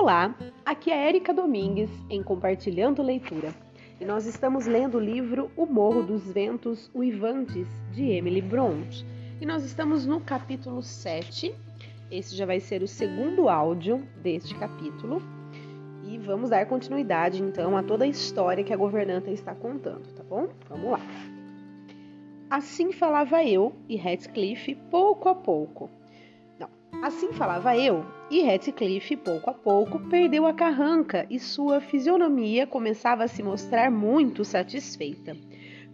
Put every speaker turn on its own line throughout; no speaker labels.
Olá, aqui é Érica Domingues em Compartilhando Leitura e nós estamos lendo o livro O Morro dos Ventos Uivantes de Emily Bront e nós estamos no capítulo 7. Esse já vai ser o segundo áudio deste capítulo e vamos dar continuidade então a toda a história que a governanta está contando, tá bom? Vamos lá. Assim falava eu e Heathcliff pouco a pouco Assim falava eu, e Heathcliff, pouco a pouco, perdeu a carranca e sua fisionomia começava a se mostrar muito satisfeita.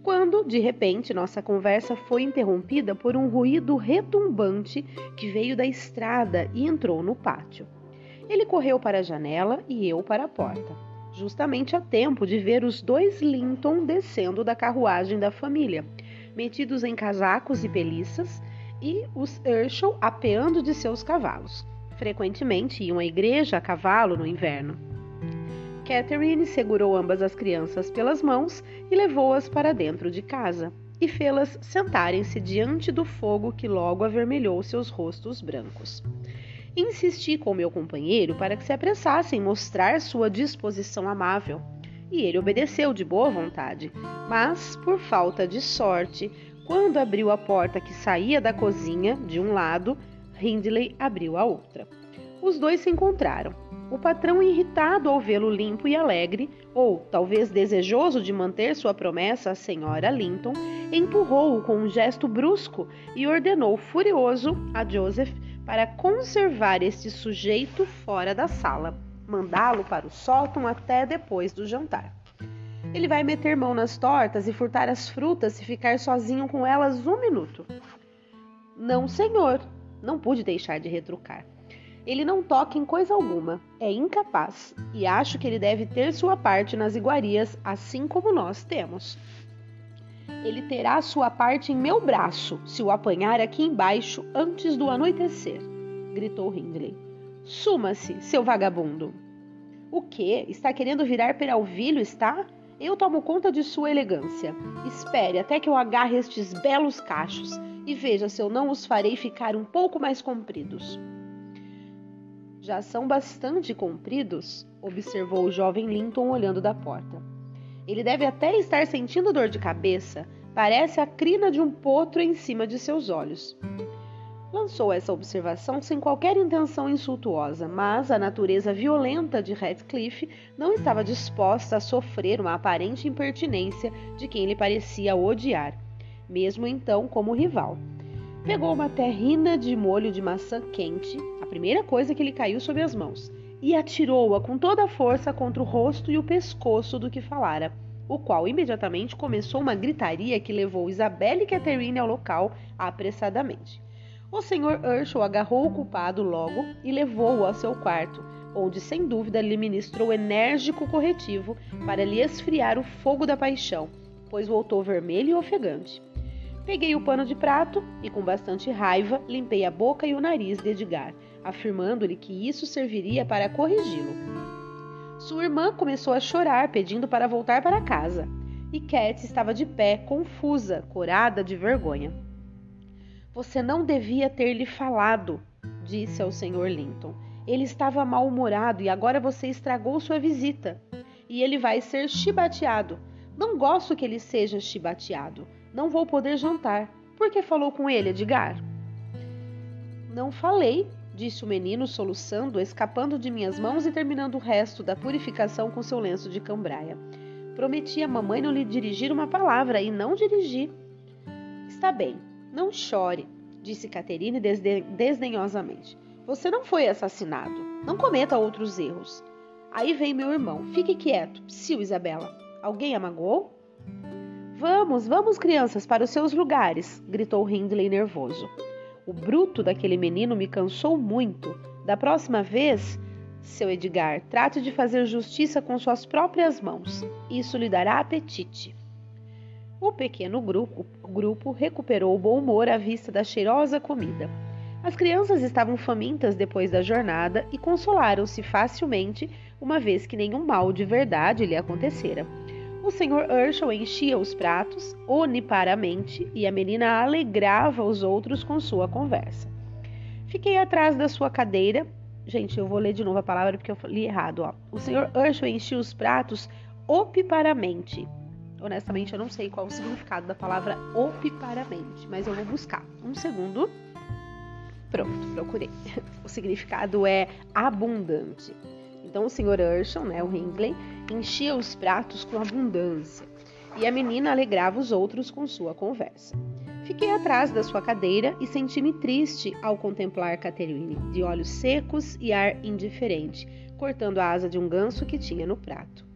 Quando, de repente, nossa conversa foi interrompida por um ruído retumbante que veio da estrada e entrou no pátio. Ele correu para a janela e eu para a porta, justamente a tempo de ver os dois Linton descendo da carruagem da família, metidos em casacos e peliças e os Urshel apeando de seus cavalos. Frequentemente iam à igreja a cavalo no inverno. Catherine segurou ambas as crianças pelas mãos e levou-as para dentro de casa e fê-las sentarem-se diante do fogo que logo avermelhou seus rostos brancos. Insisti com meu companheiro para que se apressasse em mostrar sua disposição amável, e ele obedeceu de boa vontade, mas, por falta de sorte, quando abriu a porta que saía da cozinha de um lado, Hindley abriu a outra. Os dois se encontraram. O patrão, irritado ao vê-lo limpo e alegre, ou talvez desejoso de manter sua promessa à senhora Linton, empurrou-o com um gesto brusco e ordenou furioso a Joseph para conservar este sujeito fora da sala, mandá-lo para o sótão até depois do jantar. Ele vai meter mão nas tortas e furtar as frutas se ficar sozinho com elas um minuto. Não, senhor, não pude deixar de retrucar. Ele não toca em coisa alguma, é incapaz, e acho que ele deve ter sua parte nas iguarias, assim como nós temos. Ele terá sua parte em meu braço, se o apanhar aqui embaixo antes do anoitecer, gritou Hindley. Suma-se, seu vagabundo. O que? Está querendo virar peralvilho, está? Eu tomo conta de sua elegância. Espere até que eu agarre estes belos cachos e veja se eu não os farei ficar um pouco mais compridos. Já são bastante compridos, observou o jovem Linton olhando da porta. Ele deve até estar sentindo dor de cabeça. Parece a crina de um potro em cima de seus olhos. Lançou essa observação sem qualquer intenção insultuosa, mas a natureza violenta de Radcliffe não estava disposta a sofrer uma aparente impertinência de quem lhe parecia odiar, mesmo então como rival. Pegou uma terrina de molho de maçã quente, a primeira coisa que lhe caiu sob as mãos, e atirou-a com toda a força contra o rosto e o pescoço do que falara, o qual imediatamente começou uma gritaria que levou Isabelle e Catherine ao local apressadamente. O Sr. Urshel agarrou o culpado logo e levou-o ao seu quarto, onde sem dúvida lhe ministrou enérgico corretivo para lhe esfriar o fogo da paixão, pois voltou vermelho e ofegante. Peguei o pano de prato e, com bastante raiva, limpei a boca e o nariz de Edgar, afirmando-lhe que isso serviria para corrigi-lo. Sua irmã começou a chorar, pedindo para voltar para casa, e Cat estava de pé, confusa, corada de vergonha. Você não devia ter lhe falado, disse ao Sr. Linton. Ele estava mal-humorado e agora você estragou sua visita. E ele vai ser chibateado. Não gosto que ele seja chibateado. Não vou poder jantar. Por que falou com ele, Edgar? Não falei, disse o menino, soluçando, escapando de minhas mãos e terminando o resto da purificação com seu lenço de cambraia. Prometi a mamãe não lhe dirigir uma palavra e não dirigi. Está bem, não chore, disse Caterine desdenhosamente. Você não foi assassinado. Não cometa outros erros. Aí vem meu irmão. Fique quieto. Psiu, Isabela. Alguém a magoou? Vamos, vamos, crianças, para os seus lugares, gritou Hindley nervoso. O bruto daquele menino me cansou muito. Da próxima vez, seu Edgar, trate de fazer justiça com suas próprias mãos. Isso lhe dará apetite. O pequeno grupo, grupo recuperou o bom humor à vista da cheirosa comida. As crianças estavam famintas depois da jornada e consolaram-se facilmente, uma vez que nenhum mal de verdade lhe acontecera. O Sr. Urshel enchia os pratos oniparamente e a menina alegrava os outros com sua conversa. Fiquei atrás da sua cadeira Gente, eu vou ler de novo a palavra porque eu li errado, ó. O senhor Urshel enchia os pratos opiparamente. Honestamente, eu não sei qual o significado da palavra opiparamente, mas eu vou buscar. Um segundo. Pronto, procurei. O significado é abundante. Então, o senhor Urshel, né, o Hindley, enchia os pratos com abundância e a menina alegrava os outros com sua conversa. Fiquei atrás da sua cadeira e senti-me triste ao contemplar Catherine, de olhos secos e ar indiferente, cortando a asa de um ganso que tinha no prato.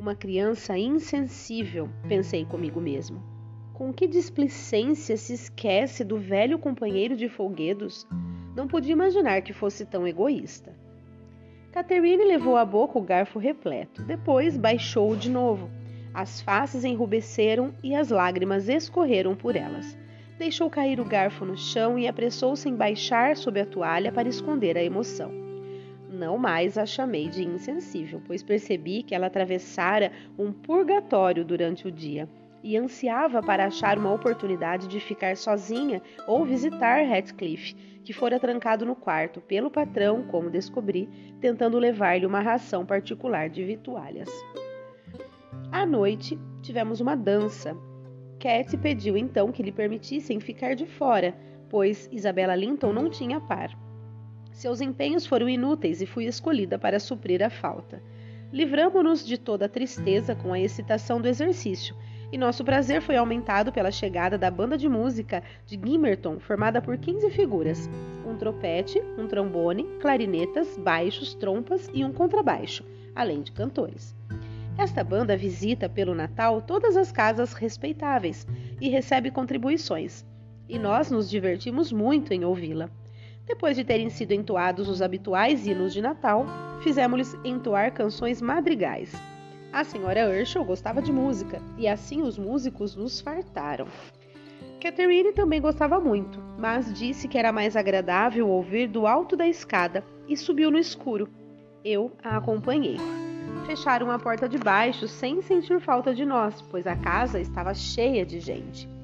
Uma criança insensível, pensei comigo mesmo. Com que displicência se esquece do velho companheiro de folguedos? Não podia imaginar que fosse tão egoísta. Catherine levou à boca o garfo repleto, depois baixou-o de novo as faces enrubesceram e as lágrimas escorreram por elas. Deixou cair o garfo no chão e apressou-se em baixar sob a toalha para esconder a emoção. Não mais a chamei de insensível, pois percebi que ela atravessara um purgatório durante o dia e ansiava para achar uma oportunidade de ficar sozinha ou visitar Heathcliff, que fora trancado no quarto pelo patrão, como descobri, tentando levar-lhe uma ração particular de vitualhas. À noite, tivemos uma dança. Cat pediu então que lhe permitissem ficar de fora, pois Isabella Linton não tinha par. Seus empenhos foram inúteis e fui escolhida para suprir a falta. Livramo-nos de toda a tristeza com a excitação do exercício, e nosso prazer foi aumentado pela chegada da banda de música de Gimmerton, formada por 15 figuras: um trompete, um trombone, clarinetas, baixos, trompas e um contrabaixo, além de cantores. Esta banda visita pelo Natal todas as casas respeitáveis e recebe contribuições, e nós nos divertimos muito em ouvi-la. Depois de terem sido entoados os habituais hinos de Natal, fizemos-lhes entoar canções madrigais. A senhora Urshel gostava de música, e assim os músicos nos fartaram. Catherine também gostava muito, mas disse que era mais agradável ouvir do alto da escada e subiu no escuro. Eu a acompanhei fecharam a porta de baixo sem sentir falta de nós, pois a casa estava cheia de gente.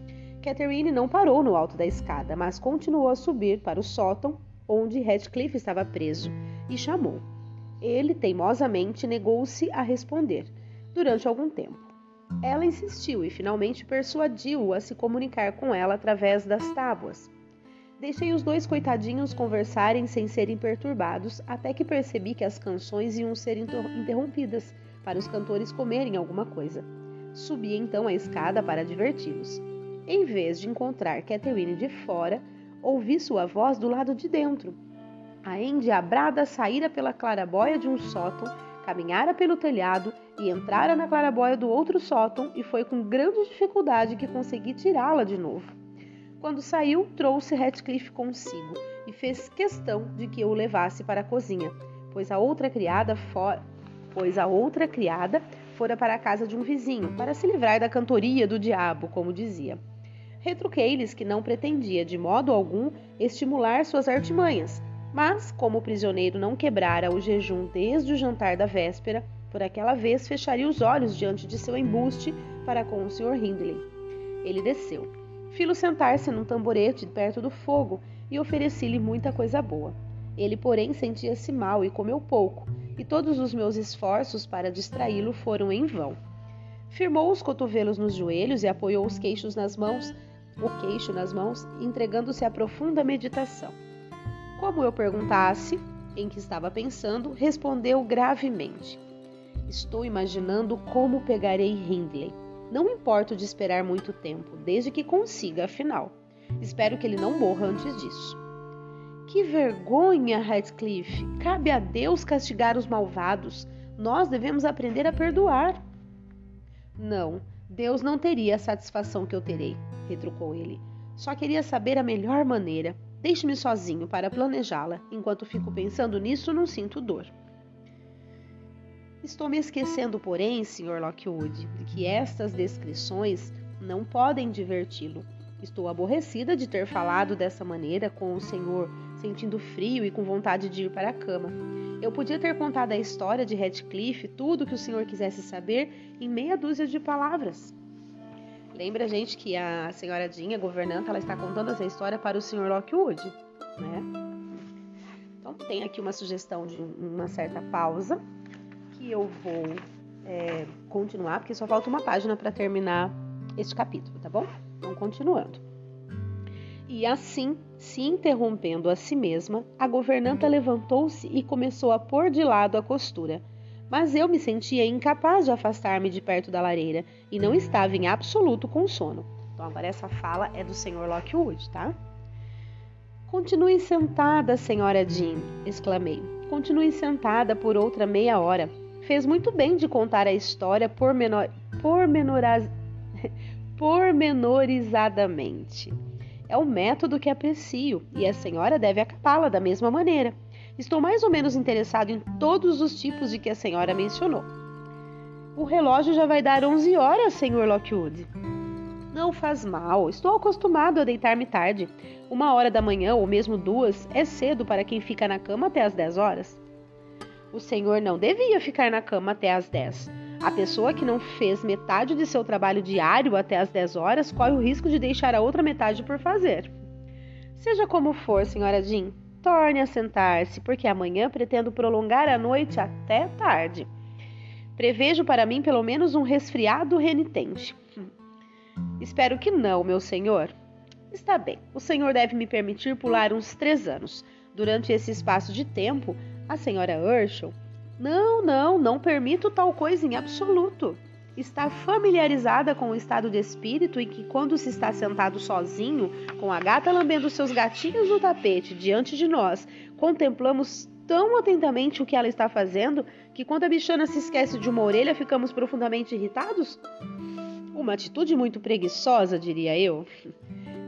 Catherine não parou no alto da escada, mas continuou a subir para o sótão onde Radcliffe estava preso e chamou. Ele teimosamente negou-se a responder durante algum tempo. Ela insistiu e finalmente persuadiu-o a se comunicar com ela através das tábuas. Deixei os dois coitadinhos conversarem sem serem perturbados, até que percebi que as canções iam ser interrompidas para os cantores comerem alguma coisa. Subi então a escada para diverti-los. Em vez de encontrar Catherine de fora, ouvi sua voz do lado de dentro. A endiabrada saíra pela clarabóia de um sótão, caminhara pelo telhado e entrara na clarabóia do outro sótão, e foi com grande dificuldade que consegui tirá-la de novo. Quando saiu, trouxe Ratcliffe consigo e fez questão de que eu o levasse para a cozinha, pois a outra criada fora, pois a outra criada fora para a casa de um vizinho para se livrar da cantoria do diabo, como dizia. Retruquei-lhes que não pretendia de modo algum estimular suas artimanhas, mas como o prisioneiro não quebrara o jejum desde o jantar da véspera, por aquela vez fecharia os olhos diante de seu embuste para com o Sr. Hindley. Ele desceu. Filo sentar-se num tamborete perto do fogo e ofereci-lhe muita coisa boa. Ele, porém, sentia-se mal e comeu pouco, e todos os meus esforços para distraí-lo foram em vão. Firmou os cotovelos nos joelhos e apoiou os queixos nas mãos, o queixo nas mãos, entregando-se a profunda meditação. Como eu perguntasse em que estava pensando, respondeu gravemente: Estou imaginando como pegarei Hindley. Não importo de esperar muito tempo, desde que consiga, afinal. Espero que ele não morra antes disso. Que vergonha, Radcliffe! Cabe a Deus castigar os malvados. Nós devemos aprender a perdoar. Não, Deus não teria a satisfação que eu terei, retrucou ele. Só queria saber a melhor maneira. Deixe-me sozinho para planejá-la. Enquanto fico pensando nisso, não sinto dor. Estou me esquecendo, porém, Sr. Lockwood, de que estas descrições não podem diverti-lo. Estou aborrecida de ter falado dessa maneira com o senhor, sentindo frio e com vontade de ir para a cama. Eu podia ter contado a história de Radcliffe, tudo o que o senhor quisesse saber, em meia dúzia de palavras. Lembra, gente, que a senhora Dinha, governanta, ela está contando essa história para o senhor Lockwood, né? Então tem aqui uma sugestão de uma certa pausa que eu vou é, continuar, porque só falta uma página para terminar este capítulo, tá bom? Então, continuando. E assim, se interrompendo a si mesma, a governanta levantou-se e começou a pôr de lado a costura. Mas eu me sentia incapaz de afastar-me de perto da lareira e não estava em absoluto com sono. Então, agora essa fala é do Sr. Lockwood, tá? Continue sentada, senhora Jean, exclamei. Continue sentada por outra meia hora. Fez muito bem de contar a história pormenor... pormenoraz... pormenorizadamente. É o método que aprecio e a senhora deve acabá-la da mesma maneira. Estou mais ou menos interessado em todos os tipos de que a senhora mencionou. O relógio já vai dar 11 horas, senhor Lockwood. Não faz mal, estou acostumado a deitar-me tarde. Uma hora da manhã ou mesmo duas é cedo para quem fica na cama até as 10 horas. O senhor não devia ficar na cama até as 10. A pessoa que não fez metade de seu trabalho diário até as 10 horas corre o risco de deixar a outra metade por fazer. Seja como for, senhora Jean, torne a sentar-se, porque amanhã pretendo prolongar a noite até tarde. Prevejo para mim pelo menos um resfriado renitente. Espero que não, meu senhor. Está bem, o senhor deve me permitir pular uns três anos. Durante esse espaço de tempo, a senhora Urshel não, não, não permito tal coisa em absoluto. Está familiarizada com o estado de espírito em que, quando se está sentado sozinho, com a gata lambendo seus gatinhos no tapete diante de nós, contemplamos tão atentamente o que ela está fazendo que, quando a bichana se esquece de uma orelha, ficamos profundamente irritados? Uma atitude muito preguiçosa, diria eu.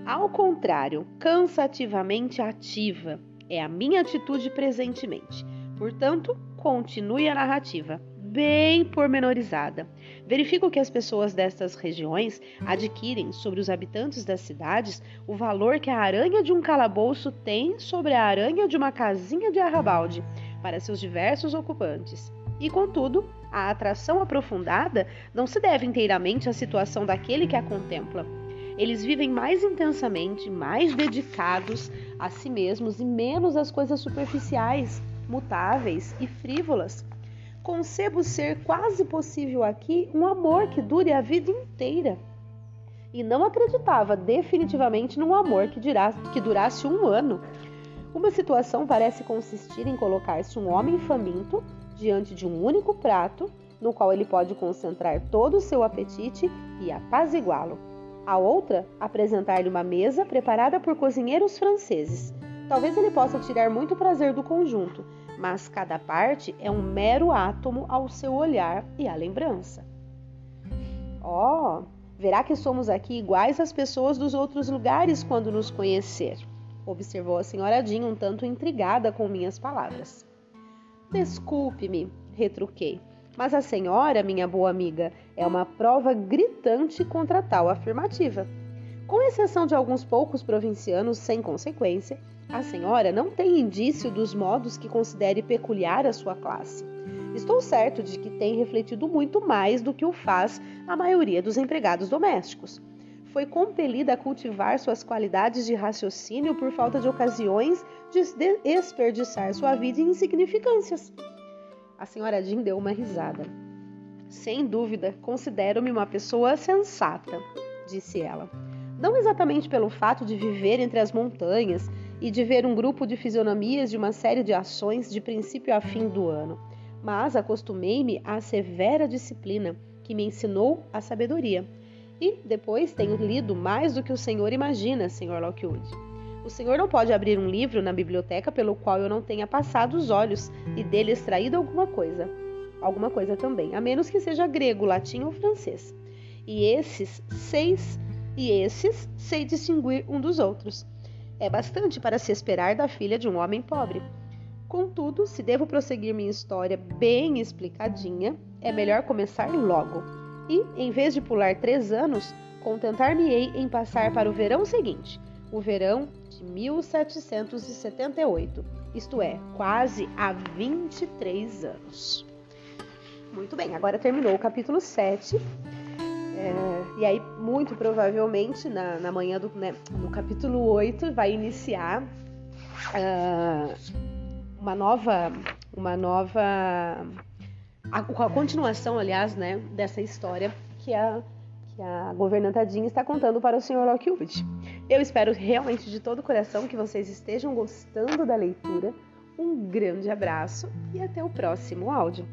Ao contrário, cansativamente ativa. É a minha atitude presentemente. Portanto, continue a narrativa, bem pormenorizada. Verifico que as pessoas destas regiões adquirem sobre os habitantes das cidades o valor que a aranha de um calabouço tem sobre a aranha de uma casinha de arrabalde para seus diversos ocupantes. E, contudo, a atração aprofundada não se deve inteiramente à situação daquele que a contempla. Eles vivem mais intensamente, mais dedicados a si mesmos e menos às coisas superficiais mutáveis e frívolas. Concebo ser quase possível aqui um amor que dure a vida inteira. E não acreditava definitivamente num amor que, dirá, que durasse um ano. Uma situação parece consistir em colocar-se um homem faminto diante de um único prato, no qual ele pode concentrar todo o seu apetite e apaziguá-lo. A outra, apresentar-lhe uma mesa preparada por cozinheiros franceses, Talvez ele possa tirar muito prazer do conjunto, mas cada parte é um mero átomo ao seu olhar e à lembrança. Oh, verá que somos aqui iguais às pessoas dos outros lugares quando nos conhecer, observou a senhora Jean um tanto intrigada com minhas palavras. Desculpe-me, retruquei, mas a senhora, minha boa amiga, é uma prova gritante contra tal afirmativa. Com exceção de alguns poucos provincianos sem consequência, a senhora não tem indício dos modos que considere peculiar a sua classe. Estou certo de que tem refletido muito mais do que o faz a maioria dos empregados domésticos. Foi compelida a cultivar suas qualidades de raciocínio por falta de ocasiões de desperdiçar sua vida em insignificâncias. A senhora Jean deu uma risada. Sem dúvida, considero-me uma pessoa sensata, disse ela. Não exatamente pelo fato de viver entre as montanhas e de ver um grupo de fisionomias de uma série de ações de princípio a fim do ano, mas acostumei-me à severa disciplina que me ensinou a sabedoria. E depois tenho lido mais do que o senhor imagina, senhor Lockwood. O senhor não pode abrir um livro na biblioteca pelo qual eu não tenha passado os olhos e dele extraído alguma coisa. Alguma coisa também, a menos que seja grego, latim ou francês. E esses seis, e esses sei distinguir um dos outros. É bastante para se esperar da filha de um homem pobre. Contudo, se devo prosseguir minha história bem explicadinha, é melhor começar logo. E, em vez de pular três anos, contentar-me-ei em passar para o verão seguinte, o verão de 1778, isto é, quase há 23 anos. Muito bem, agora terminou o capítulo 7 é, e aí, muito provavelmente, na, na manhã do né, no capítulo 8, vai iniciar uh, uma nova, uma nova, a, a continuação, aliás, né, dessa história que a que a governanta Jean está contando para o Sr. Lockwood. Eu espero realmente de todo o coração que vocês estejam gostando da leitura. Um grande abraço e até o próximo áudio.